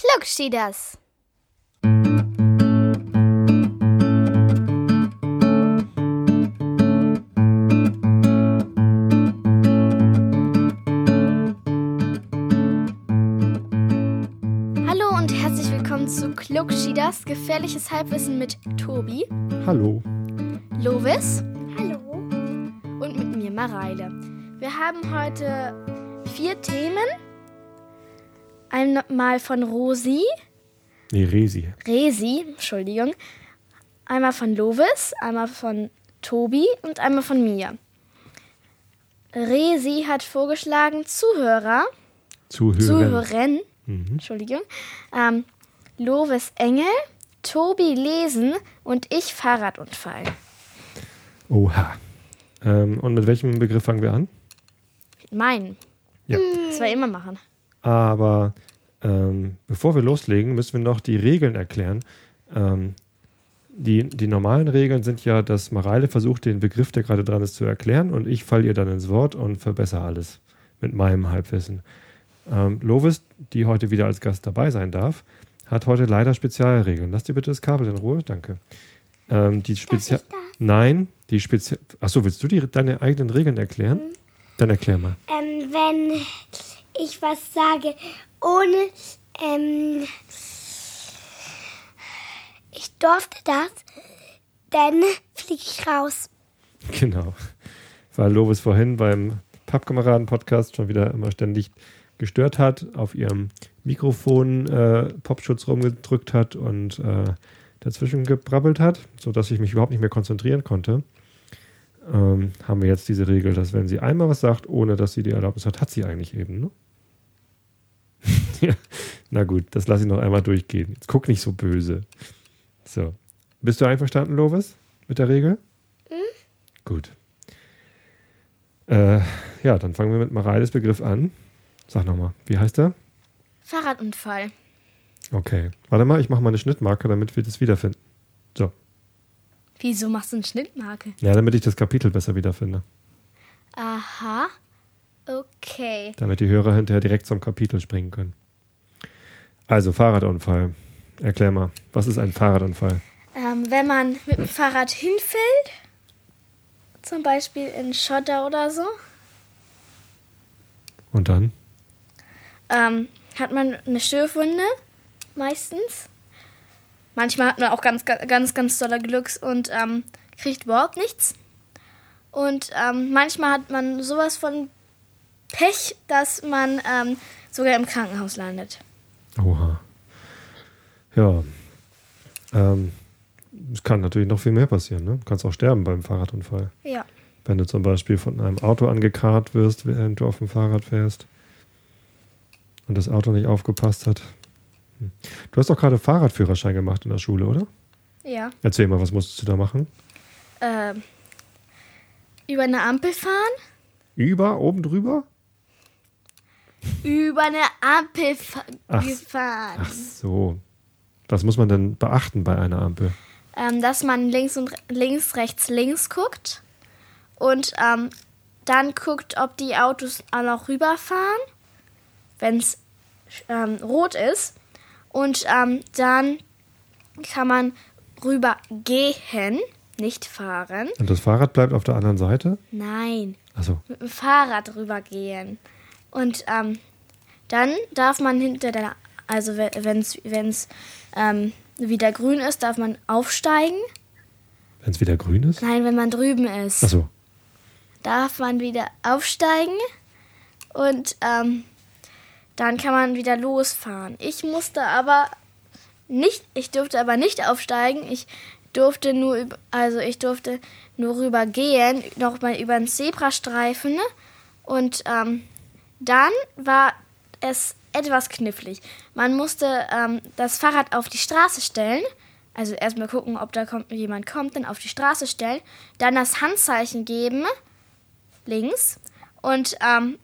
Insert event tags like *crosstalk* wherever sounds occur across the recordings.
Klugschieders. Hallo und herzlich willkommen zu Klugschieders, gefährliches Halbwissen mit Tobi, Hallo. Lovis Hallo. und mit mir Mareile. Wir haben heute vier Themen. Einmal von Rosi, Nee, Resi. Resi, Entschuldigung. Einmal von Lovis, einmal von Tobi und einmal von mir. Resi hat vorgeschlagen, Zuhörer, Zuhören. Zuhören, Mhm. Entschuldigung, ähm, Lovis Engel, Tobi Lesen und ich Fahrradunfall. Oha. Ähm, und mit welchem Begriff fangen wir an? Mein. Ja. Das wir immer machen. Aber ähm, bevor wir loslegen, müssen wir noch die Regeln erklären. Ähm, die, die normalen Regeln sind ja, dass Mareile versucht, den Begriff, der gerade dran ist, zu erklären und ich falle ihr dann ins Wort und verbessere alles mit meinem Halbwissen. Ähm, Lovis, die heute wieder als Gast dabei sein darf, hat heute leider Spezialregeln. Lass dir bitte das Kabel in Ruhe, danke. Ähm, die Spezial? Nein, die Spezial. Achso, willst du die, deine eigenen Regeln erklären? Dann erklär mal. Ähm, wenn ich was sage, ohne, ähm, ich durfte das, dann fliege ich raus. Genau. Weil Lovis vorhin beim Pappkameraden-Podcast schon wieder immer ständig gestört hat, auf ihrem Mikrofon äh, Popschutz rumgedrückt hat und äh, dazwischen gebrabbelt hat, sodass ich mich überhaupt nicht mehr konzentrieren konnte. Ähm, haben wir jetzt diese Regel, dass wenn sie einmal was sagt, ohne dass sie die Erlaubnis hat, hat sie eigentlich eben, ne? *laughs* Na gut, das lasse ich noch einmal durchgehen. Jetzt guck nicht so böse. So. Bist du einverstanden, Lovis, mit der Regel? Gut. Äh, ja, dann fangen wir mit Mareiles Begriff an. Sag nochmal, wie heißt er? Fahrradunfall. Okay. Warte mal, ich mache mal eine Schnittmarke, damit wir das wiederfinden. So. Wieso machst du eine Schnittmarke? Ja, damit ich das Kapitel besser wiederfinde. Aha. Okay. Damit die Hörer hinterher direkt zum Kapitel springen können. Also, Fahrradunfall. Erklär mal, was ist ein Fahrradunfall? Ähm, wenn man mit dem Fahrrad hinfällt, zum Beispiel in Schotter oder so, Und dann? ähm, hat man eine Schürfwunde, meistens. Manchmal hat man auch ganz, ga- ganz, ganz doller Glücks und ähm, kriegt überhaupt nichts. Und ähm, manchmal hat man sowas von Pech, dass man ähm, sogar im Krankenhaus landet. Oha. Ja. Ähm, es kann natürlich noch viel mehr passieren. Ne? Du kannst auch sterben beim Fahrradunfall. Ja. Wenn du zum Beispiel von einem Auto angekarrt wirst, während du auf dem Fahrrad fährst und das Auto nicht aufgepasst hat. Hm. Du hast doch gerade Fahrradführerschein gemacht in der Schule, oder? Ja. Erzähl mal, was musstest du da machen? Ähm, über eine Ampel fahren? Über, oben drüber? Über eine Ampel Ach, gefahren. Ach so. Was muss man denn beachten bei einer Ampel? ähm, dass man links und links, rechts, links guckt und ähm, dann guckt, ob die Autos auch rüberfahren, wenn es ähm, rot ist. Und ähm, dann kann man rübergehen, nicht fahren. Und das Fahrrad bleibt auf der anderen Seite? Nein, Achso. mit dem Fahrrad rübergehen. Und ähm, dann darf man hinter der, also wenn es ähm, wieder grün ist, darf man aufsteigen. Wenn es wieder grün ist? Nein, wenn man drüben ist, Achso. darf man wieder aufsteigen und ähm, dann kann man wieder losfahren. Ich musste aber nicht, ich durfte aber nicht aufsteigen. Ich durfte nur, also ich durfte nur rübergehen, noch mal über den Zebrastreifen und ähm, dann war es etwas knifflig. Man musste ähm, das Fahrrad auf die Straße stellen. Also erstmal gucken, ob da kommt, jemand kommt, dann auf die Straße stellen, dann das Handzeichen geben, links, und ähm,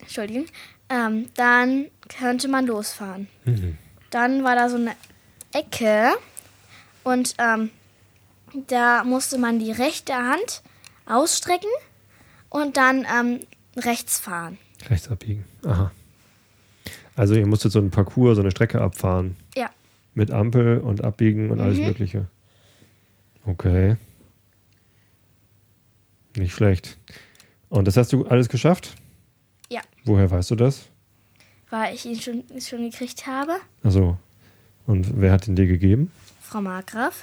Entschuldigung, ähm, dann könnte man losfahren. Mhm. Dann war da so eine Ecke und ähm, da musste man die rechte Hand ausstrecken und dann ähm, rechts fahren. Rechts abbiegen. Aha. Also ihr musstet so einen Parcours, so eine Strecke abfahren. Ja. Mit Ampel und Abbiegen und alles Mhm. Mögliche. Okay. Nicht schlecht. Und das hast du alles geschafft? Ja. Woher weißt du das? Weil ich ihn schon, schon gekriegt habe. Also, und wer hat ihn dir gegeben? Frau Markgraf.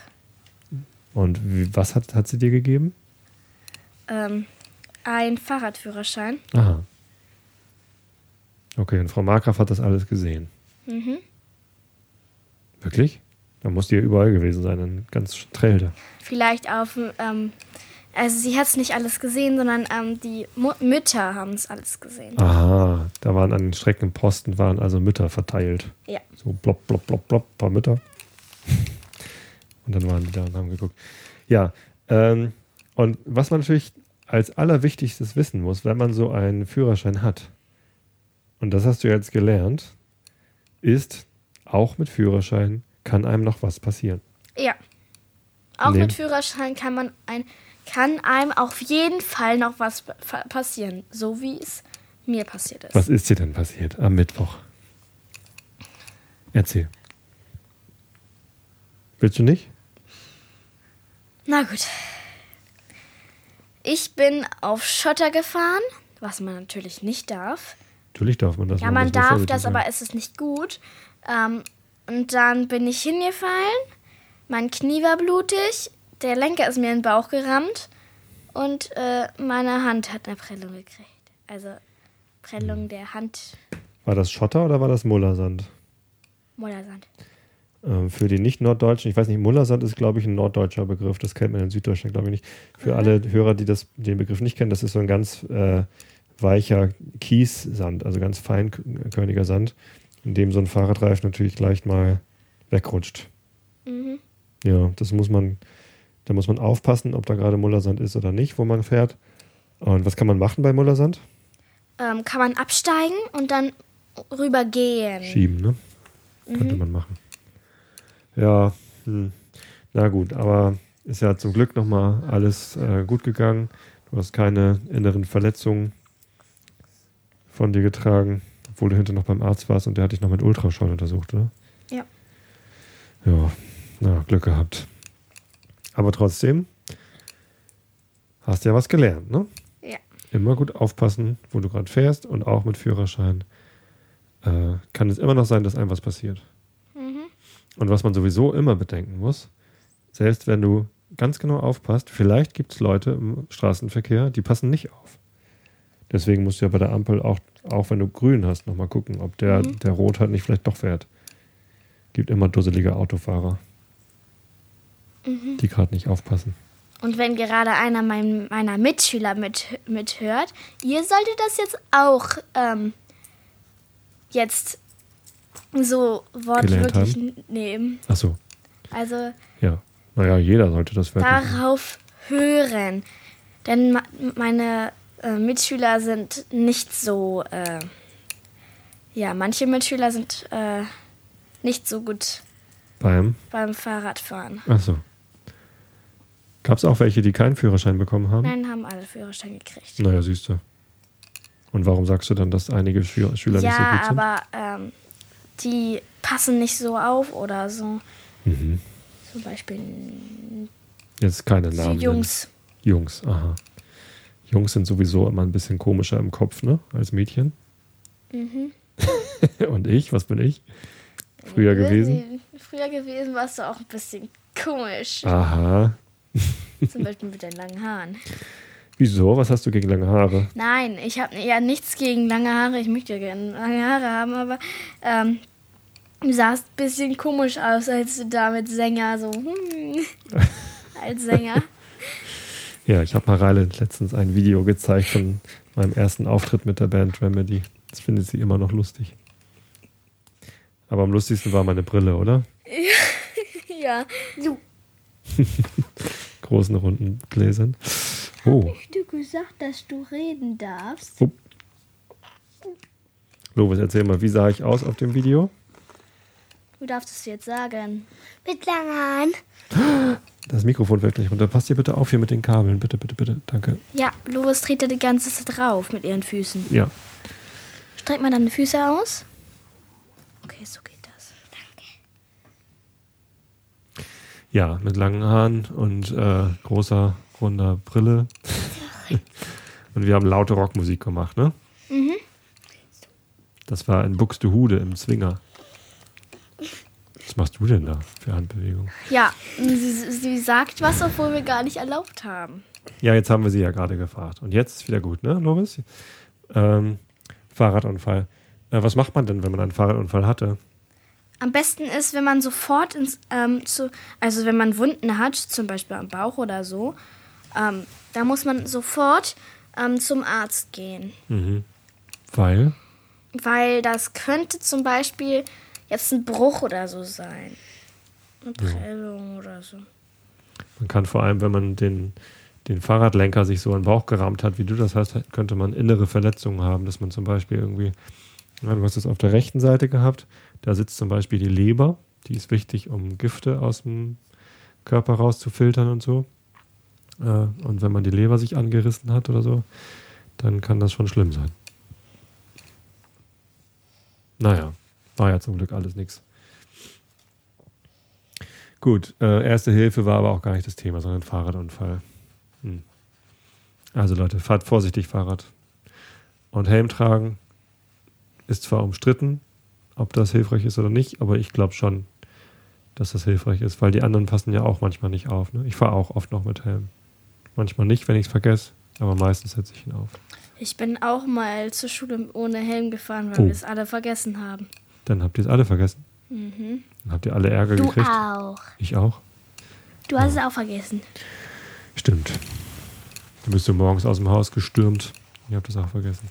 Und wie, was hat, hat sie dir gegeben? Ähm, ein Fahrradführerschein. Aha. Okay, und Frau Markgraf hat das alles gesehen. Mhm. Wirklich? Da muss die ja überall gewesen sein, in ganz Trelde. Vielleicht auf, ähm, also sie hat es nicht alles gesehen, sondern ähm, die Mu Mütter haben es alles gesehen. Aha, da waren an den Streckenposten waren also Mütter verteilt. Ja. So blopp, blopp, blopp, blopp, paar Mütter. *laughs* Und dann waren die da und haben geguckt. Ja, ähm, und was man natürlich als allerwichtigstes wissen muss, wenn man so einen Führerschein hat, und das hast du jetzt gelernt, ist, auch mit Führerschein kann einem noch was passieren. Ja. Auch Nee. mit Führerschein kann man ein, kann einem auf jeden Fall noch was pa- passieren, so wie es mir passiert ist. Was ist dir denn passiert am Mittwoch? Erzähl. Willst du nicht? Na gut. Ich bin auf Schotter gefahren, was man natürlich nicht darf. Natürlich darf man das. Ja, man nur darf das, aber es ist nicht gut. Ähm, und dann bin ich hingefallen. Mein Knie war blutig. Der Lenker ist mir in den Bauch gerammt. Und äh, meine Hand hat eine Prellung gekriegt. Also Prellung Hm. der Hand. War das Schotter oder war das Mullersand? Mollersand. Ähm, für die Nicht-Norddeutschen, ich weiß nicht, Mullersand ist, glaube ich, ein norddeutscher Begriff. Das kennt man in Süddeutschland, glaube ich, nicht. Für alle Hörer, die das, den Begriff nicht kennen, das ist so ein ganz äh, weicher Kiessand, also ganz feinkörniger Sand, in dem so ein Fahrradreifen natürlich leicht mal wegrutscht. Mhm. Ja, das muss man, da muss man aufpassen, ob da gerade Mullersand ist oder nicht, wo man fährt. Und was kann man machen bei Mullersand? Ähm, kann man absteigen und dann rübergehen. Schieben, ne? Könnte man machen. Ja, hm. na gut, aber ist ja zum Glück nochmal alles äh, gut gegangen. Du hast keine inneren Verletzungen von dir getragen, obwohl du hinter noch beim Arzt warst und der hat dich noch mit Ultraschall untersucht, oder? Ja. Ja, na, Glück gehabt. Aber trotzdem hast ja was gelernt, ne? Ja. Immer gut aufpassen, wo du gerade fährst und auch mit Führerschein äh, kann es immer noch sein, dass einem was passiert. Mhm. Und was man sowieso immer bedenken muss, selbst wenn du ganz genau aufpasst, vielleicht gibt es Leute im Straßenverkehr, die passen nicht auf. Deswegen musst du ja bei der Ampel auch, auch wenn du grün hast, nochmal gucken, ob der, Mhm. der rot hat, nicht vielleicht doch fährt. Gibt immer dusselige Autofahrer, Mhm. die gerade nicht aufpassen. Und wenn gerade einer mein, meiner Mitschüler mit, mithört, ihr solltet das jetzt auch ähm, jetzt so wortwörtlich nehmen. Ach so, Also ja. Naja, jeder sollte das wirklich. darauf hören. Denn meine äh, Mitschüler sind nicht so, äh, ja, manche Mitschüler sind äh, nicht so gut Beim, beim Fahrradfahren. ach so. Gab es auch welche, die keinen Führerschein bekommen haben? Nein, haben alle Führerschein gekriegt. Naja, siehst du. Und warum sagst du dann, dass einige Schü Schüler nicht so Ja, gut sind? aber ähm, die passen nicht so auf oder so. Mhm. Zum Beispiel Jetzt keine Namen. Jungs. Jungs, aha. Jungs sind sowieso immer ein bisschen komischer im Kopf, ne? Als Mädchen. Mhm. *laughs* Und ich, was bin ich? Früher gewesen? Früher gewesen warst du auch ein bisschen komisch. Aha. *laughs* Zum Beispiel mit deinen langen Haaren. Wieso? Was hast du gegen lange Haare? Nein, ich habe ja nichts gegen lange Haare. Ich möchte ja gerne lange Haare haben, aber ähm, du sahst ein bisschen komisch aus, als du da mit Sänger so hm, als Sänger. *laughs* Ja, ich habe Mareile letztens ein Video gezeigt von meinem ersten Auftritt mit der Band Remedy. Das findet sie immer noch lustig. Aber am lustigsten war meine Brille, oder? *laughs* ja. So. *laughs* Großen runden Gläsern. Oh, Du gesagt, dass du reden darfst. Upp. Lovis, erzähl mal, wie sah ich aus auf dem Video? Du darfst es jetzt sagen. Mit langen Haaren. Das Mikrofon fällt gleich runter. Passt ihr bitte auf hier mit den Kabeln. Bitte, bitte, bitte. Danke. Ja, Lovis tritt da die ganze Zeit drauf mit ihren Füßen. Ja. Streck mal deine Füße aus. Okay, so geht das. Ja, mit langen Haaren und äh, großer, runder Brille. *laughs* und wir haben laute Rockmusik gemacht, ne? Mhm. Das war in Buxtehude im Zwinger. Was machst du denn da für Handbewegung? Ja, sie, sie sagt was, obwohl wir gar nicht erlaubt haben. Ja, jetzt haben wir sie ja gerade gefragt. Und jetzt ist wieder gut, ne, Loris? Ähm, Fahrradunfall. Äh, was macht man denn, wenn man einen Fahrradunfall hatte? Am besten ist, wenn man sofort ins, ähm, zu, also wenn man Wunden hat, zum Beispiel am Bauch oder so, ähm, da muss man sofort ähm, zum Arzt gehen. Mhm. Weil? Weil das könnte zum Beispiel jetzt ein Bruch oder so sein. Eine Prellung oder so. Man kann vor allem, wenn man den, den Fahrradlenker sich so in den Bauch gerammt hat, wie du das hast, könnte man innere Verletzungen haben, dass man zum Beispiel irgendwie, ja, du hast es auf der rechten Seite gehabt, da sitzt zum Beispiel die Leber, die ist wichtig, um Gifte aus dem Körper rauszufiltern und so. Äh, und wenn man die Leber sich angerissen hat oder so, dann kann das schon schlimm sein. Naja, war ja zum Glück alles nichts. Gut, äh, erste Hilfe war aber auch gar nicht das Thema, sondern Fahrradunfall. Hm. Also Leute, fahrt vorsichtig Fahrrad. Und Helm tragen ist zwar umstritten, ob das hilfreich ist oder nicht, aber ich glaube schon, dass das hilfreich ist, weil die anderen passen ja auch manchmal nicht auf. Ne? Ich fahre auch oft noch mit Helm. Manchmal nicht, wenn ich es vergesse, aber meistens setze ich ihn auf. Ich bin auch mal zur Schule ohne Helm gefahren, weil Oh. wir es alle vergessen haben. Dann habt ihr es alle vergessen. Mhm. Dann habt ihr alle Ärger Du gekriegt. auch. Ich auch. Du hast es auch vergessen. Stimmt. Dann bist du morgens aus dem Haus gestürmt. Ich habe das auch vergessen.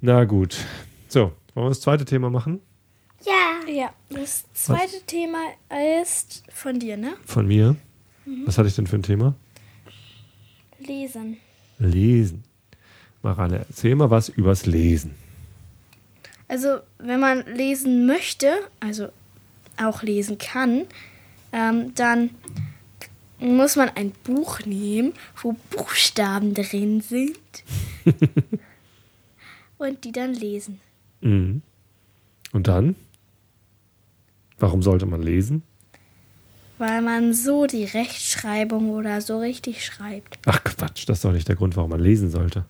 Na gut. So, wollen wir das zweite Thema machen? Ja. Ja, das zweite Thema ist von dir, ne? Von mir. Was hatte ich denn für ein Thema? Lesen. Lesen. Marane, erzähl mal was übers Lesen. Also, wenn man lesen möchte, also auch lesen kann, ähm, dann muss man ein Buch nehmen, wo Buchstaben drin sind *laughs* und die dann lesen. Mhm. Und dann? Warum sollte man lesen? Weil man so die Rechtschreibung oder so richtig schreibt. Ach Quatsch, das ist doch nicht der Grund, warum man lesen sollte.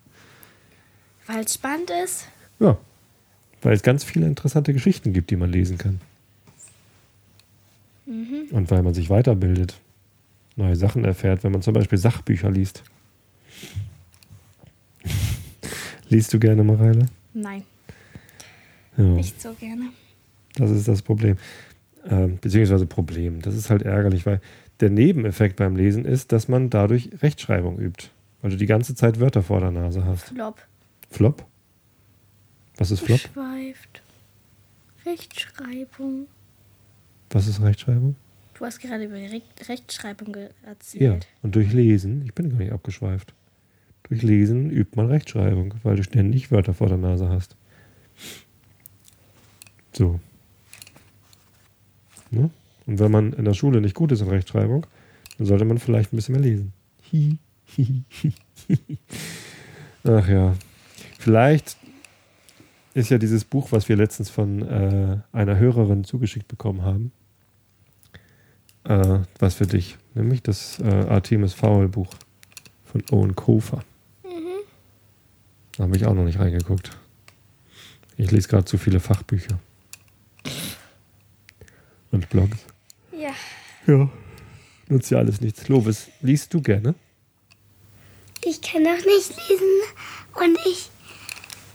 Weil es spannend ist. Ja. Weil es ganz viele interessante Geschichten gibt, die man lesen kann. Und weil man sich weiterbildet, neue Sachen erfährt, wenn man zum Beispiel Sachbücher liest. *laughs* Liest du gerne, Mareile? Nein, Ja, nicht so gerne. das ist das Problem. Ähm, beziehungsweise Problem. Das ist halt ärgerlich, weil der Nebeneffekt beim Lesen ist, dass man dadurch Rechtschreibung übt. Weil du die ganze Zeit Wörter vor der Nase hast. Flop. Flop? Was ist Flop? Geschweift. Rechtschreibung. Was ist Rechtschreibung? Du hast gerade über Re Rechtschreibung ge- Ja, erzählt. und durch Lesen, ich bin gar nicht abgeschweift. Durch Lesen übt man Rechtschreibung, weil du ständig Wörter vor der Nase hast. So. Ne? Und wenn man in der Schule nicht gut ist in Rechtschreibung, dann sollte man vielleicht ein bisschen mehr lesen. Hi, hi, hi. Ach ja. Vielleicht ist ja dieses Buch, was wir letztens von äh, einer Hörerin zugeschickt bekommen haben, äh, was für dich, nämlich das äh, Artemis Fowl Buch von Owen Kofer. Da habe ich auch noch nicht reingeguckt. Ich lese gerade zu viele Fachbücher. Und Blogs. Ja. Ja. Nutzt ja alles nichts. Lovis, liest du gerne? Ich kann doch nicht lesen und ich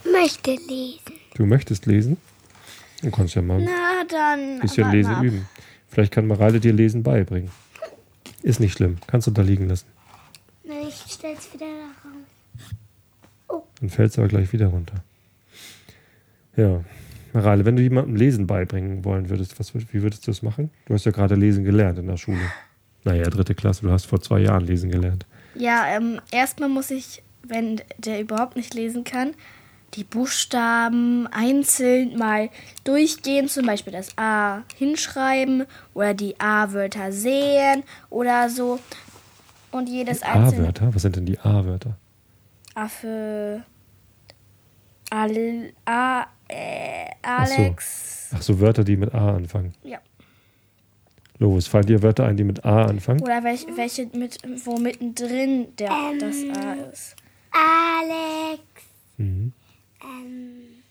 möchte lesen. Du möchtest lesen? Du kannst ja mal ein Na, dann. bisschen warte Lesen ab. üben. Vielleicht kann Mareile dir Lesen beibringen. Ist nicht schlimm. Kannst du da liegen lassen. Nein, ich stell's wieder da raus. Dann fällt es aber gleich wieder runter. Ja. Mareile, wenn du jemandem Lesen beibringen wollen würdest, was, wie würdest du das machen? Du hast ja gerade Lesen gelernt in der Schule. Naja, dritte Klasse, du hast vor zwei Jahren Lesen gelernt. Ja, ähm, erstmal muss ich, wenn der überhaupt nicht lesen kann, die Buchstaben einzeln mal durchgehen, zum Beispiel das A hinschreiben oder die A-Wörter sehen oder so. Und jedes einzelne A-Wörter? Was sind denn die A-Wörter? Affe, Al, A, Ach so. Alex. Ach so, Wörter, die mit A anfangen. Ja. Lovis, fallen dir Wörter ein, die mit A anfangen? Oder welche, welche mit, wo mittendrin der, das A ist. Alex. Mhm. Ähm,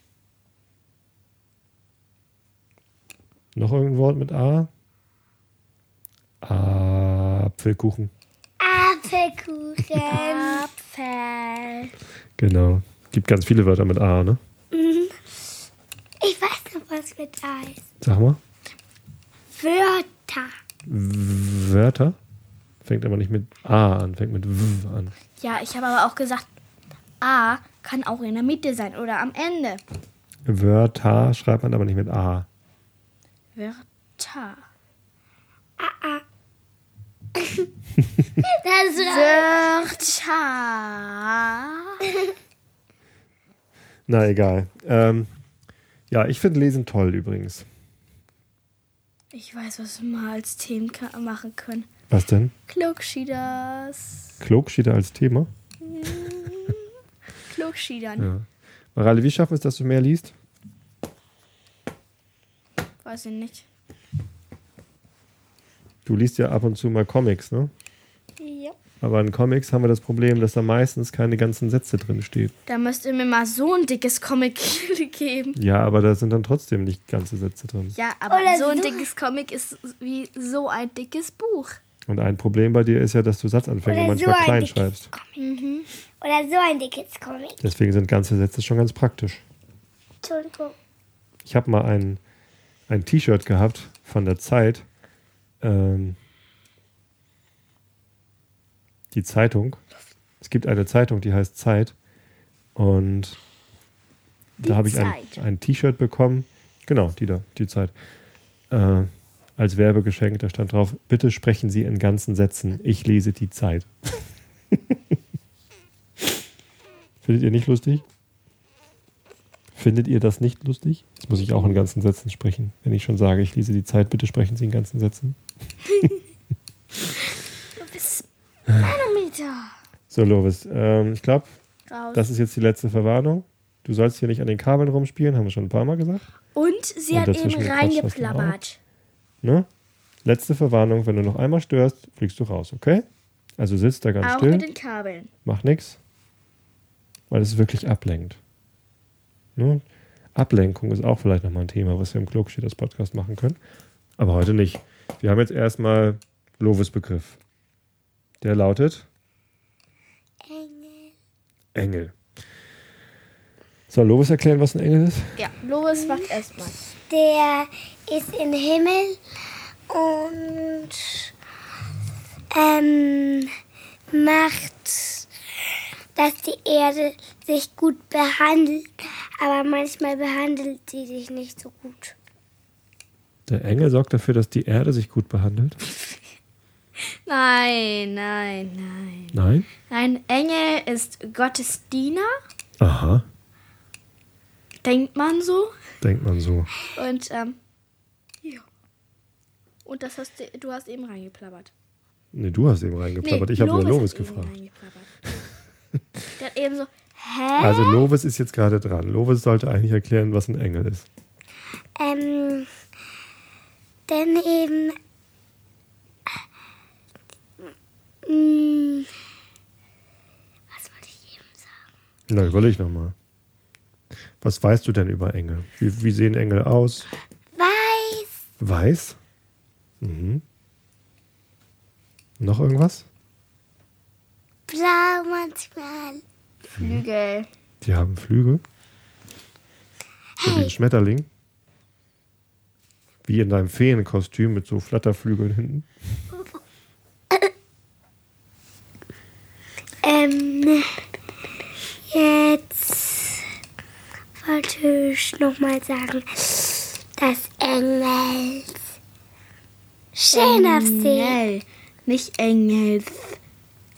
Noch irgendein Wort mit A? Apfelkuchen. Apfelkuchen. Apfel. Genau. Gibt ganz viele Wörter mit A, ne? ich weiß noch, was mit A ist. Sag mal. Wörter. W- Wörter? Fängt aber nicht mit A an, fängt mit W an. Ja, ich habe aber auch gesagt, A kann auch in der Mitte sein oder am Ende. Wörter schreibt man aber nicht mit A. Wörter. *laughs* Das ist Wörter. Na egal. Ähm, ja, ich finde Lesen toll übrigens. Ich weiß, was wir mal als Themen ka- machen können. Was denn? Klugschieders. Klogschieder als Thema? Klugschiedern. Ja. Mareile, wie schaffen wir es, dass du mehr liest? Weiß ich nicht. Du liest ja ab und zu mal Comics, ne? Ja. Aber in Comics haben wir das Problem, dass da meistens keine ganzen Sätze drin stehen. Da müsst ihr mir mal so ein dickes Comic *laughs* geben. Ja, aber da sind dann trotzdem nicht ganze Sätze drin. Ja, aber Oder so ein so- dickes Comic ist wie so ein dickes Buch. Und ein Problem bei dir ist ja, dass du Satzanfänge Oder manchmal so ein klein schreibst. Comic. Oder so ein dickes Comic. Deswegen sind ganze Sätze schon ganz praktisch. Entschuldigung. Ich habe mal ein, ein T-Shirt gehabt von der Zeit. Ähm, die Zeitung. Es gibt eine Zeitung, die heißt Zeit. Und Die da habe ich ein, ein T-Shirt bekommen. Genau, die da, die Zeit. Äh, als Werbegeschenk, da stand drauf, bitte sprechen Sie in ganzen Sätzen. Ich lese die Zeit. Findet ihr nicht lustig? Findet ihr das nicht lustig? Das muss ich auch in ganzen Sätzen sprechen. Wenn ich schon sage, ich lese die Zeit, bitte sprechen Sie in ganzen Sätzen. Du bist Nanometer. So, Lovis, ähm, ich glaube, das ist jetzt die letzte Verwarnung. Du sollst hier nicht an den Kabeln rumspielen, haben wir schon ein paar Mal gesagt. Und sie Und hat eben reingeplappert. Ne? Letzte Verwarnung, wenn du noch einmal störst, fliegst du raus, okay? Also sitzt da ganz Auch still, mit den Kabeln. mach nichts, weil es wirklich ablenkt. Ne? Ablenkung ist auch vielleicht nochmal ein Thema, was wir im Klugsteht das Podcast machen können. Aber heute nicht. Wir haben jetzt erstmal Lovis Begriff. Der lautet Engel. Engel. Soll Lovis erklären, was ein Engel ist? Ja, Lovis macht erstmal. Der ist im Himmel und ähm, macht, dass die Erde sich gut behandelt. Aber manchmal behandelt sie sich nicht so gut. Der Engel sorgt dafür, dass die Erde sich gut behandelt. *laughs* Nein, nein, nein. Nein? Ein Engel ist Gottes Diener, Aha, denkt man so. denkt man so. Und, ähm, ja. Und das hast du, du hast eben reingeplappert. Nee, du hast eben reingeplappert. ich habe über Lovis hat eben gefragt. *laughs* Der hat eben so, hä? Also Lovis ist jetzt gerade dran. Lovis sollte eigentlich erklären, was ein Engel ist. Ähm, denn eben. Mm, was wollte ich eben sagen? Na, überleg nochmal. Was weißt du denn über Engel? Wie, wie sehen Engel aus? Weiß, Weiß? Mhm. Noch irgendwas? Blau manchmal. Flügel. Die haben Flügel. So wie ein Schmetterling. Wie in deinem Feenkostüm mit so Flatterflügeln hinten. *laughs* Ähm, jetzt wollte ich nochmal sagen, dass Engels schön aussehen. Engel. Nicht Engels,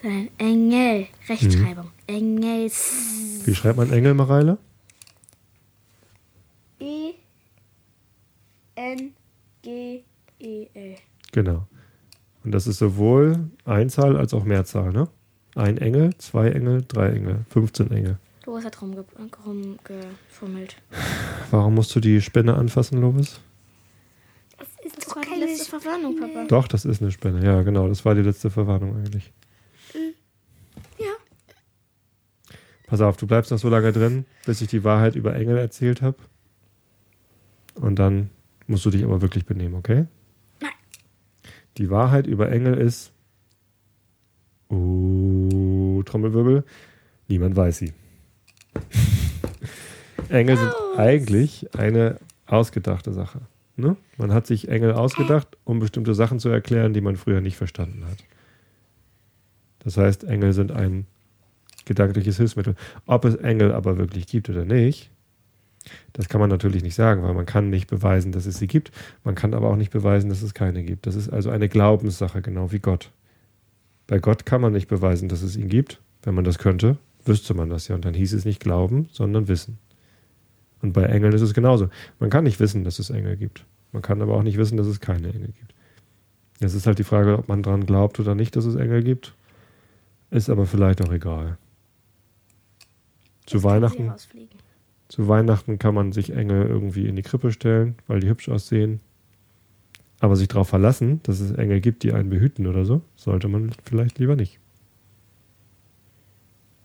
sondern Engel. Rechtschreibung. Engels. Wie schreibt man Engel, Mareile? E. N. G. E. L. Genau. Und das ist sowohl Einzahl als auch Mehrzahl, ne? Ein Engel, zwei Engel, drei Engel, 15 Engel. Lois hat rumge rumgefummelt. *sighs* Warum musst du die Spinne anfassen, Lobis? Das ist doch keine letzte Verwarnung, Papa. Doch, das ist eine Spinne. Ja, genau. Das war die letzte Verwarnung eigentlich. Pass auf, du bleibst noch so lange drin, bis ich die Wahrheit über Engel erzählt habe. Und dann musst du dich aber wirklich benehmen, okay? Nein. Die Wahrheit über Engel ist. Oh, Trommelwirbel. Niemand weiß sie. *laughs* Engel sind eigentlich eine ausgedachte Sache. Ne? Man hat sich Engel ausgedacht, um bestimmte Sachen zu erklären, die man früher nicht verstanden hat. Das heißt, Engel sind ein gedankliches Hilfsmittel. Ob es Engel aber wirklich gibt oder nicht, das kann man natürlich nicht sagen, weil man kann nicht beweisen, dass es sie gibt. Man kann aber auch nicht beweisen, dass es keine gibt. Das ist also eine Glaubenssache, genau wie Gott. Bei Gott kann man nicht beweisen, dass es ihn gibt. Wenn man das könnte, wüsste man das ja. Und dann hieß es nicht glauben, sondern wissen. Und bei Engeln ist es genauso. Man kann nicht wissen, dass es Engel gibt. Man kann aber auch nicht wissen, dass es keine Engel gibt. Es ist halt die Frage, ob man daran glaubt oder nicht, dass es Engel gibt. Ist aber vielleicht auch egal. Zu Jetzt Weihnachten, zu Weihnachten kann man sich Engel irgendwie in die Krippe stellen, weil die hübsch aussehen. Aber sich darauf verlassen, dass es Engel gibt, die einen behüten oder so, sollte man vielleicht lieber nicht.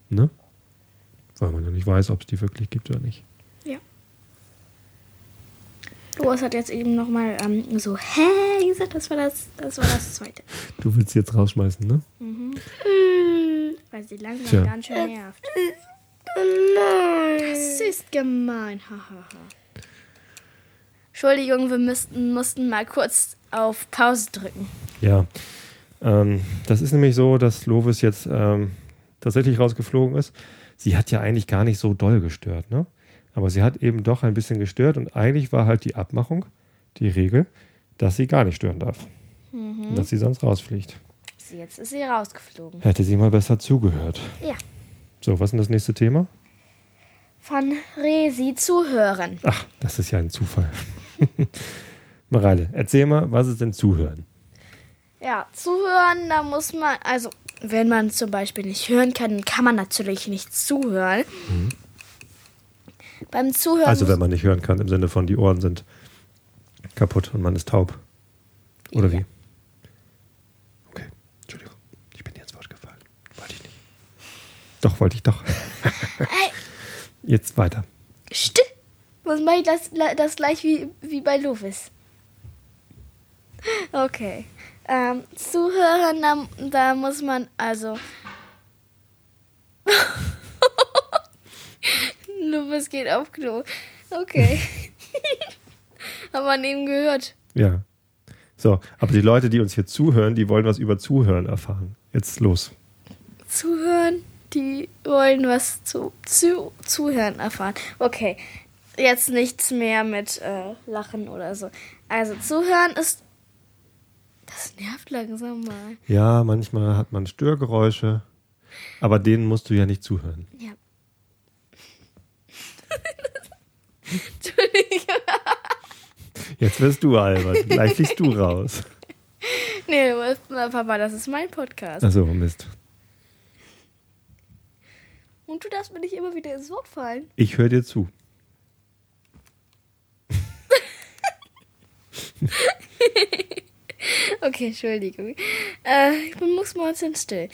Ne? Weil man ja nicht weiß, ob es die wirklich gibt oder nicht. Lois hat jetzt eben nochmal ähm, so, hä, gesagt, das war das, das war das zweite. *laughs* Du willst sie jetzt rausschmeißen, ne? Mhm. Hm, *laughs* Weil sie langsam Tja. ganz schön nervt. *laughs* nein. Das ist gemein. Entschuldigung, wir müssten, mussten mal kurz auf Pause drücken. Ja. Ähm, das ist nämlich so, dass Lovis jetzt ähm, tatsächlich rausgeflogen ist. Sie hat ja eigentlich gar nicht so doll gestört, ne? Aber sie hat eben doch ein bisschen gestört und eigentlich war halt die Abmachung, die Regel, dass sie gar nicht stören darf. Und dass sie sonst rausfliegt. Jetzt ist sie rausgeflogen. Hätte sie mal besser zugehört. Ja. So, was ist denn das nächste Thema? Von Resi zuhören. Ach, das ist ja ein Zufall. *laughs* Mareile, erzähl mal, was ist denn Zuhören? Ja, zuhören, da muss man, also wenn man zum Beispiel nicht hören kann, kann man natürlich nicht zuhören. Beim Zuhören Also wenn man nicht hören kann, im Sinne von die Ohren sind kaputt und man ist taub. Oder Ja. wie? Okay, Entschuldigung, ich bin dir ins Wort gefallen. Wollte ich nicht. Doch, wollte ich doch. Ey, Jetzt weiter. St Was mache ich das, das gleich wie, wie bei Lovis? Okay. Ähm, zuhören, da, da muss man also. *laughs* Lovis geht auf Klo. Okay. *laughs* Haben wir eben gehört. Ja. So, aber die Leute, die uns hier zuhören, die wollen was über Zuhören erfahren. Jetzt los. Zuhören, die wollen was zu, zu zuhören erfahren. Okay. Jetzt nichts mehr mit äh, Lachen oder so. Also zuhören ist. Das nervt langsam mal. Ja, manchmal hat man Störgeräusche, aber denen musst du ja nicht zuhören. Ja. Entschuldigung. *laughs* Jetzt wirst du albern. Gleich fliegst du raus. Nee, du Papa, das ist mein Podcast. Achso, Mist. Und du darfst mir nicht immer wieder ins Wort fallen. Ich höre dir zu. *laughs* Okay, Entschuldigung. Äh, ich bin mucksmäuschen still.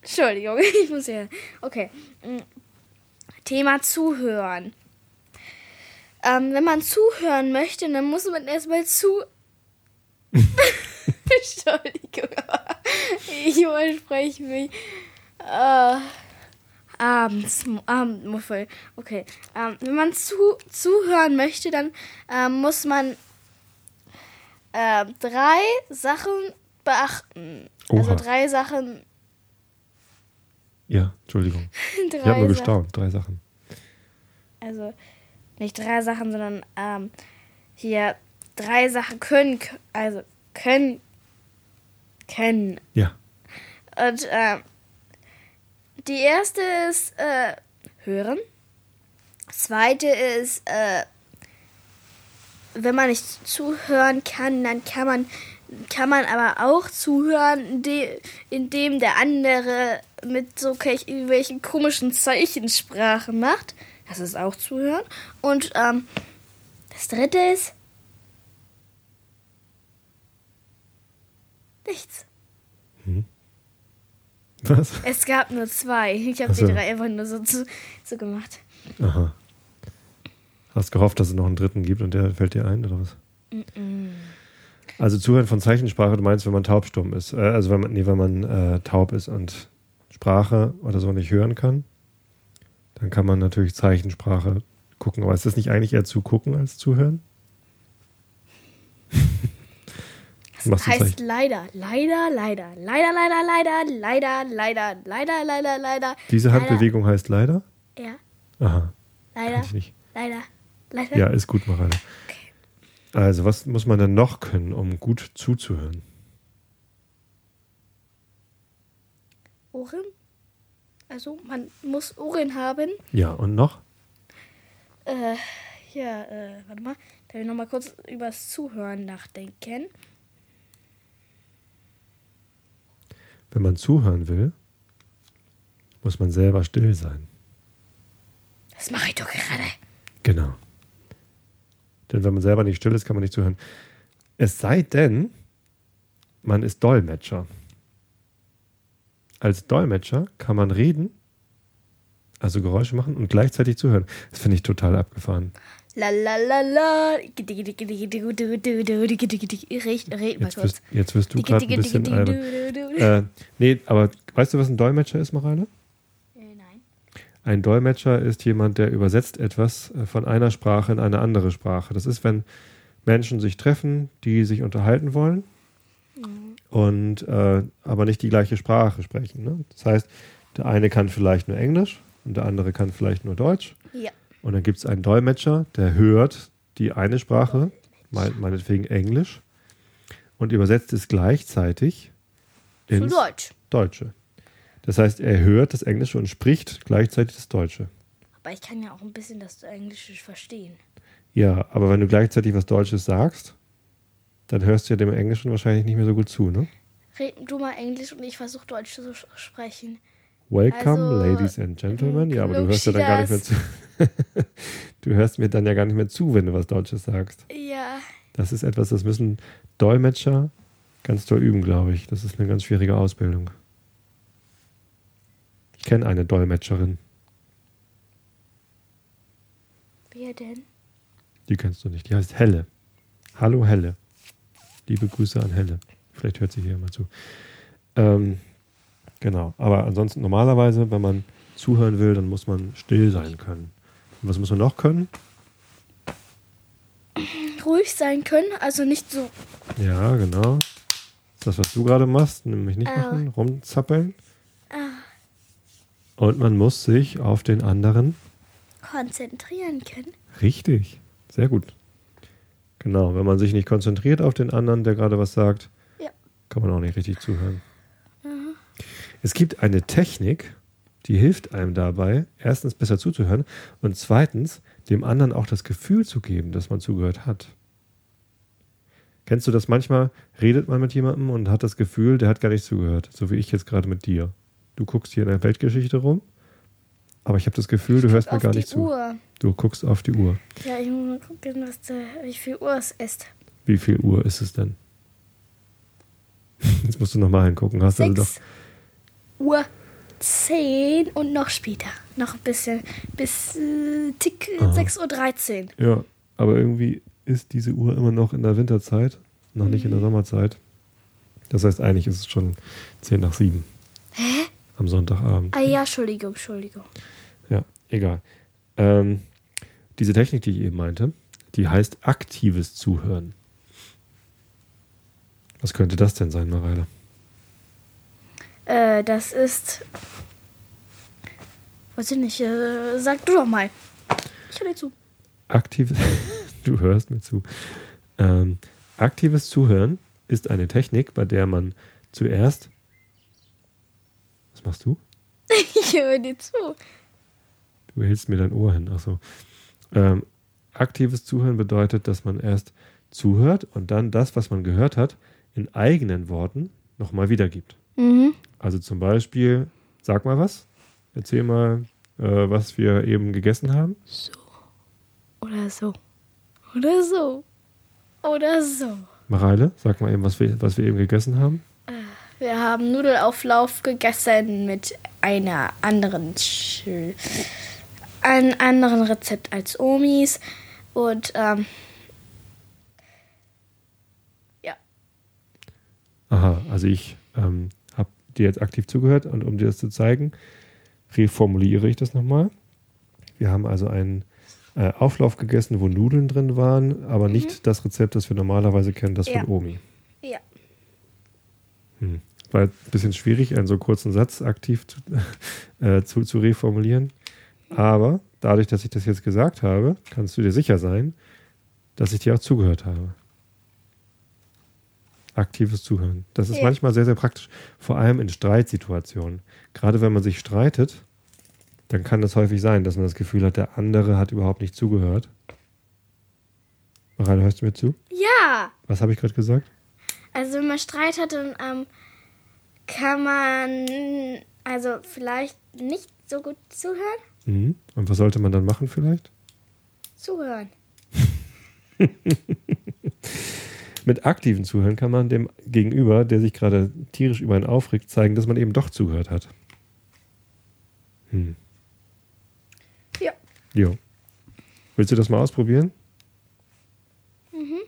Entschuldigung, *laughs* ich muss ja. Okay. mm. Thema Zuhören. Ähm, wenn man zuhören möchte, dann muss man erstmal zu. *laughs* Entschuldigung, ich überspreche mich. Äh, abends, Abendmuffel. Okay. Ähm, wenn man zu, zuhören möchte, dann ähm, muss man äh, drei Sachen beachten. Also Oha. drei Sachen. Ja, Entschuldigung. *laughs* Drei Ich habe nur gestaunt. Drei Sachen. Also nicht drei Sachen, sondern ähm, hier drei Sachen können, also können, können. Ja. Und ähm, die erste ist äh, hören. Zweite ist, äh, wenn man nicht zuhören kann, dann kann man kann man aber auch zuhören, inde- indem der andere mit so irgendwelchen komischen Zeichensprachen macht. Das ist auch zuhören. Und ähm, das dritte ist nichts. Was? Es gab nur zwei. Ich habe so. die drei einfach nur so, zu, so gemacht. Aha. Hast gehofft, dass es noch einen dritten gibt und der fällt dir ein, oder was? Also Zuhören von Zeichensprache, du meinst, wenn man taubstumm ist. Äh, also wenn man, nee, wenn man äh, taub ist und Sprache oder so nicht hören kann, dann kann man natürlich Zeichensprache gucken. Aber ist das nicht eigentlich eher zugucken als zuhören? Du heißt leider, leider, leider, leider, leider, leider, leider, leider, leider, leider, leider. Diese. Handbewegung heißt leider? Ja, Aha, leider, leider, leider. Ja, ist gut, Marale. Also, was muss man denn noch können, um gut zuzuhören? Ohren? Also, man muss Ohren haben. Ja, und noch? Äh, ja, äh, warte mal. Da will ich nochmal kurz übers Zuhören nachdenken. Wenn man zuhören will, muss man selber still sein. Das mache ich doch gerade. Genau. Denn wenn man selber nicht still ist, kann man nicht zuhören. Es sei denn, man ist Dolmetscher. Als Dolmetscher kann man reden, also Geräusche machen und gleichzeitig zuhören. Das finde ich total abgefahren. La la la la. Red, red mal Jetzt kurz. wirst, jetzt wirst du gerade ein bisschen. Äh, nee, aber weißt du, was ein Dolmetscher ist, Mareile? Äh, Nein. Ein Dolmetscher ist jemand, der übersetzt etwas äh, von einer Sprache in eine andere Sprache. Das ist, wenn Menschen sich treffen, die sich unterhalten wollen und äh, aber nicht die gleiche Sprache sprechen. Ne? Das heißt, der eine kann vielleicht nur Englisch und der andere kann vielleicht nur Deutsch. Ja. Und dann gibt es einen Dolmetscher, der hört die eine Sprache, mein- meinetwegen Englisch, und übersetzt es gleichzeitig ins Deutsch. Deutsche. Das heißt, er hört das Englische und spricht gleichzeitig das Deutsche. Aber ich kann ja auch ein bisschen das Englische verstehen. Ja, aber wenn du gleichzeitig was Deutsches sagst, dann hörst du ja dem Englischen wahrscheinlich nicht mehr so gut zu, ne? Red du mal Englisch und ich versuche Deutsch zu sprechen. Welcome, Also, ladies and gentlemen. Ja, aber du hörst ja dann gar nicht mehr zu. *laughs* Du hörst mir dann ja gar nicht mehr zu, wenn du was Deutsches sagst. Ja. Das ist etwas, das müssen Dolmetscher ganz doll üben, glaube ich. Das ist eine ganz schwierige Ausbildung. Ich kenne eine Dolmetscherin. Wer denn? Die kennst du nicht. Die heißt Helle. Hallo Helle. Liebe Grüße an Helle. Vielleicht hört sie hier mal zu. Ähm, genau. Aber ansonsten normalerweise, wenn man zuhören will, dann muss man still sein können. Und was muss man noch können? Ruhig sein können, also nicht so. Ja, genau. Das was du gerade machst, nämlich nicht Ah. machen, rumzappeln. Ah, Und man muss sich auf den anderen konzentrieren können. Richtig, sehr gut. Genau, wenn man sich nicht konzentriert auf den anderen, der gerade was sagt, Ja. kann man auch nicht richtig zuhören. Es gibt eine Technik, die hilft einem dabei, erstens besser zuzuhören und zweitens dem anderen auch das Gefühl zu geben, dass man zugehört hat. Kennst du das manchmal? Redet man mit jemandem und hat das Gefühl, der hat gar nicht zugehört, so wie ich jetzt gerade mit dir. Du guckst hier in der Weltgeschichte rum, aber ich habe das Gefühl, du hörst mir gar nicht zu. Uhr. Du guckst auf die Uhr. Ja, ich muss mal gucken, was da, wie viel Uhr es ist. Wie viel Uhr ist es denn? *laughs* Jetzt musst du nochmal hingucken. Hast du also doch. 6 Uhr 10 und noch später. Noch ein bisschen. Bis äh, Tick äh, Aha. 6.13 Uhr. Ja, aber irgendwie ist diese Uhr immer noch in der Winterzeit, noch nicht in der Sommerzeit. Das heißt, eigentlich ist es schon 10 nach 7 Hä? am Sonntagabend. Ah ja, Entschuldigung, Entschuldigung. Ja, egal. Ähm, diese Technik, die ich eben meinte, die heißt aktives Zuhören. Was könnte das denn sein, Mareile? Äh, das ist. Weiß ich nicht, äh, sag du doch mal. Ich höre dir zu. Aktives, *laughs* du hörst mir zu. Ähm, aktives Zuhören ist eine Technik, bei der man zuerst. Was machst du? *laughs* Ich höre dir zu. Du hältst mir dein Ohr hin. Achso. Ähm, aktives Zuhören bedeutet, dass man erst zuhört und dann das, was man gehört hat, in eigenen Worten nochmal wiedergibt. Mhm. Also zum Beispiel, sag mal was, erzähl mal, äh, was wir eben gegessen haben. So. Oder so. Oder so. Oder so. Mareile, sag mal eben, was wir, was wir eben gegessen haben. Wir haben Nudelauflauf gegessen mit einer anderen Sch einem anderen Rezept als Omis und ähm, ja. Aha, also ich ähm, dir jetzt aktiv zugehört und um dir das zu zeigen, reformuliere ich das nochmal. Wir haben also einen äh, Auflauf gegessen, wo Nudeln drin waren, aber nicht das Rezept, das wir normalerweise kennen, das Ja. von Omi. Ja. Hm. War ein bisschen schwierig, einen so kurzen Satz aktiv zu, *laughs* äh, zu, zu reformulieren. Aber dadurch, dass ich das jetzt gesagt habe, kannst du dir sicher sein, dass ich dir auch zugehört habe. Aktives Zuhören. Das ist Ja. manchmal sehr, sehr praktisch. Vor allem in Streitsituationen. Gerade wenn man sich streitet, dann kann das häufig sein, dass man das Gefühl hat, der andere hat überhaupt nicht zugehört. Mareile, hörst du mir zu? Ja. Was habe ich gerade gesagt? Also wenn man Streit hat, dann ähm, kann man also vielleicht nicht so gut zuhören. Mhm. Und was sollte man dann machen vielleicht? Zuhören. *laughs* Mit aktiven Zuhören kann man dem Gegenüber, der sich gerade tierisch über einen aufregt, zeigen, dass man eben doch zugehört hat. Hm. Ja. Jo. Willst du das mal ausprobieren? Mhm.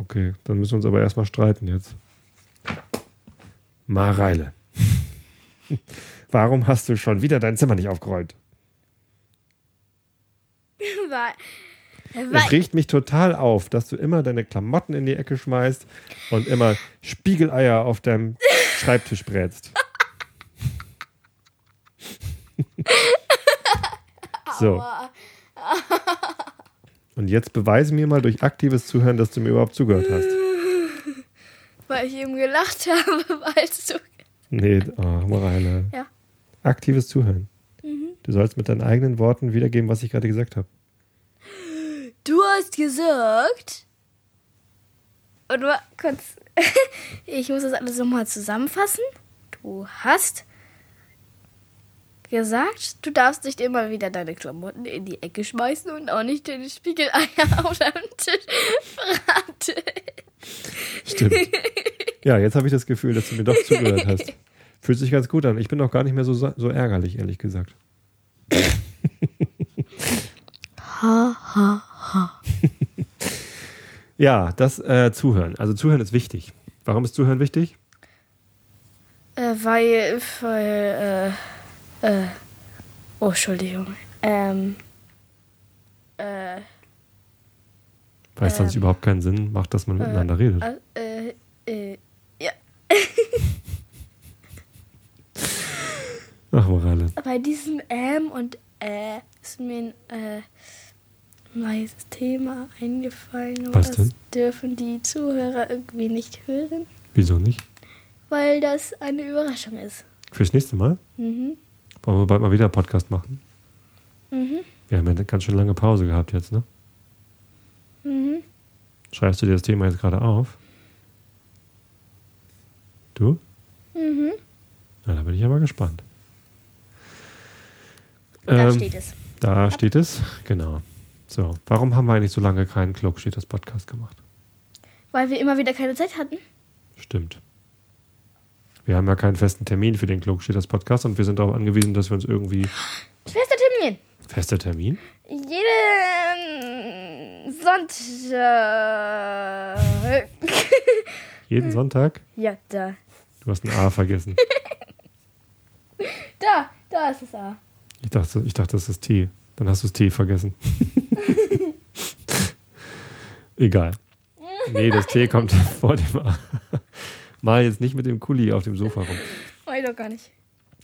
Okay, dann müssen wir uns aber erstmal streiten jetzt. Mareile. *laughs* Warum hast du schon wieder dein Zimmer nicht aufgeräumt? *laughs* Weil, Es weil, regt mich total auf, dass du immer deine Klamotten in die Ecke schmeißt und immer Spiegeleier auf deinem *laughs* Schreibtisch brätst. *laughs* so. *laughs* Und jetzt beweise mir mal durch aktives Zuhören, dass du mir überhaupt zugehört hast. weil ich eben gelacht habe, weil du. Nee, oh, Mareile. Ja. Aktives Zuhören. Du sollst mit deinen eigenen Worten wiedergeben, was ich gerade gesagt habe. Gesagt. Und nur kurz. *laughs* ich muss das alles nochmal zusammenfassen. Du hast gesagt, du darfst nicht immer wieder deine Klamotten in die Ecke schmeißen und auch nicht deine Spiegeleier *laughs* auf deinem Tisch braten. Stimmt. Ja, jetzt habe ich das Gefühl, dass du mir doch zugehört hast. *laughs* Fühlt sich ganz gut an. Ich bin auch gar nicht mehr so, so ärgerlich, ehrlich gesagt. Ha, ha. *laughs* Ja, das äh, Zuhören. Also Zuhören ist wichtig. Warum ist Zuhören wichtig? Äh, weil, weil, äh, äh, oh, Entschuldigung. Ähm, äh, Weil es sonst Ähm, überhaupt keinen Sinn macht, dass man miteinander redet. äh, äh, äh, ja. *laughs* Ach, Morale. Bei diesem Ähm und Äh ist mir ein äh, neues Thema eingefallen. Was das denn? dürfen die Zuhörer irgendwie nicht hören, Wieso nicht? weil das eine Überraschung ist. Fürs nächste Mal Mhm. wollen wir bald mal wieder einen Podcast machen. Mhm. Wir haben ja eine ganz schön lange Pause gehabt jetzt, ne? Mhm. Schreibst du dir das Thema jetzt gerade auf? Du? Mhm. Na, da bin ich aber gespannt. Da Ähm, steht es. Da steht es, genau. So, warum haben wir eigentlich so lange keinen Klug steht das Podcast gemacht? Weil wir immer wieder keine Zeit hatten. Stimmt. Wir haben ja keinen festen Termin für den Klug steht das Podcast und wir sind darauf angewiesen, dass wir uns irgendwie Fester Termin. fester Termin. Jeden Sonntag. *laughs* Jeden Sonntag. ja, da. Du hast ein A vergessen. *laughs* Da, da ist es A. Ich dachte, ich dachte, das ist T. Dann hast du das T vergessen. *laughs* *laughs* Egal. Nee, das T kommt *laughs* vor dem A. Mal jetzt nicht mit dem Kuli auf dem Sofa rum. Weiß doch gar nicht.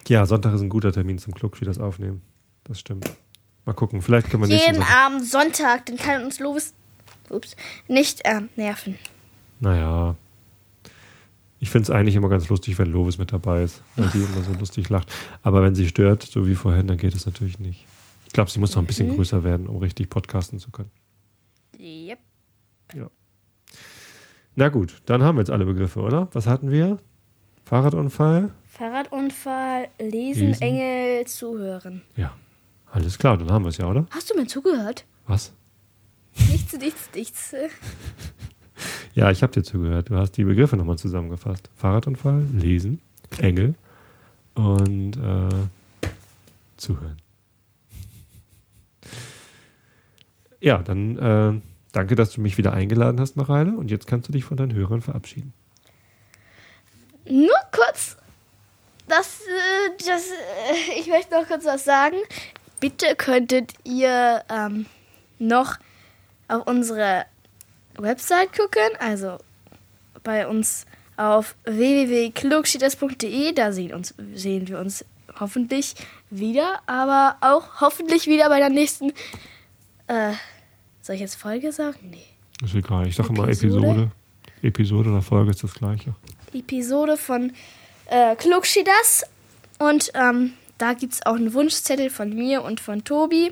Ja, Sonntag ist ein guter Termin zum Club, das aufnehmen. Das stimmt. Mal gucken, vielleicht können wir nächste Jeden. Abend Sonntag, dann kann uns Lovis ups, nicht ähm, nerven. Naja. Ich finde es eigentlich immer ganz lustig, wenn Lovis mit dabei ist, weil die *laughs* immer so lustig lacht. Aber wenn sie stört, so wie vorhin, dann geht es natürlich nicht. Ich glaube, sie muss noch ein bisschen größer werden, um richtig podcasten zu können. Yep. Na gut, dann haben wir jetzt alle Begriffe, oder? Was hatten wir? Fahrradunfall? Fahrradunfall, lesen, Lesen. Engel, zuhören. Ja. Alles klar, dann haben wir es ja, oder? Hast du mir zugehört? Was? Nichts, nichts, nichts. *laughs* Ja, ich habe dir zugehört. Du hast die Begriffe nochmal zusammengefasst. Fahrradunfall, Lesen, Engel und äh, Zuhören. Ja, dann äh, danke, dass du mich wieder eingeladen hast, Mareile. Und jetzt kannst du dich von deinen Hörern verabschieden. Nur kurz, das, äh, das, äh, ich möchte noch kurz was sagen. Bitte könntet ihr ähm, noch auf unsere Website gucken, also bei uns auf www.klugschieders.de, da sehen, uns, sehen wir uns hoffentlich wieder, aber auch hoffentlich wieder bei der nächsten, äh, soll ich jetzt Folge sagen? Nee. Ist egal. Ich sage immer Episode? Episode. Oder Folge ist das gleiche. Episode von äh, Klugschieders. Und ähm, da gibt es auch einen Wunschzettel von mir und von Tobi.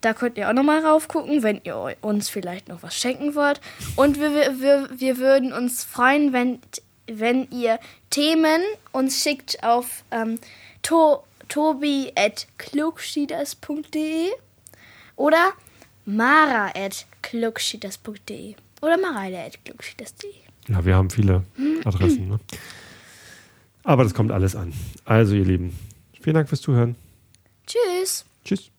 Da könnt ihr auch nochmal raufgucken, wenn ihr uns vielleicht noch was schenken wollt. Und wir, wir, wir, wir würden uns freuen, wenn, wenn ihr Themen uns schickt auf ähm, to, tobi.klugschieders.de oder mara.klugschieders.de oder mareile.klugschieders.de. Ja, wir haben viele Adressen. Ne? Aber das kommt alles an. Also, ihr Lieben, vielen Dank fürs Zuhören. Tschüss! Tschüss.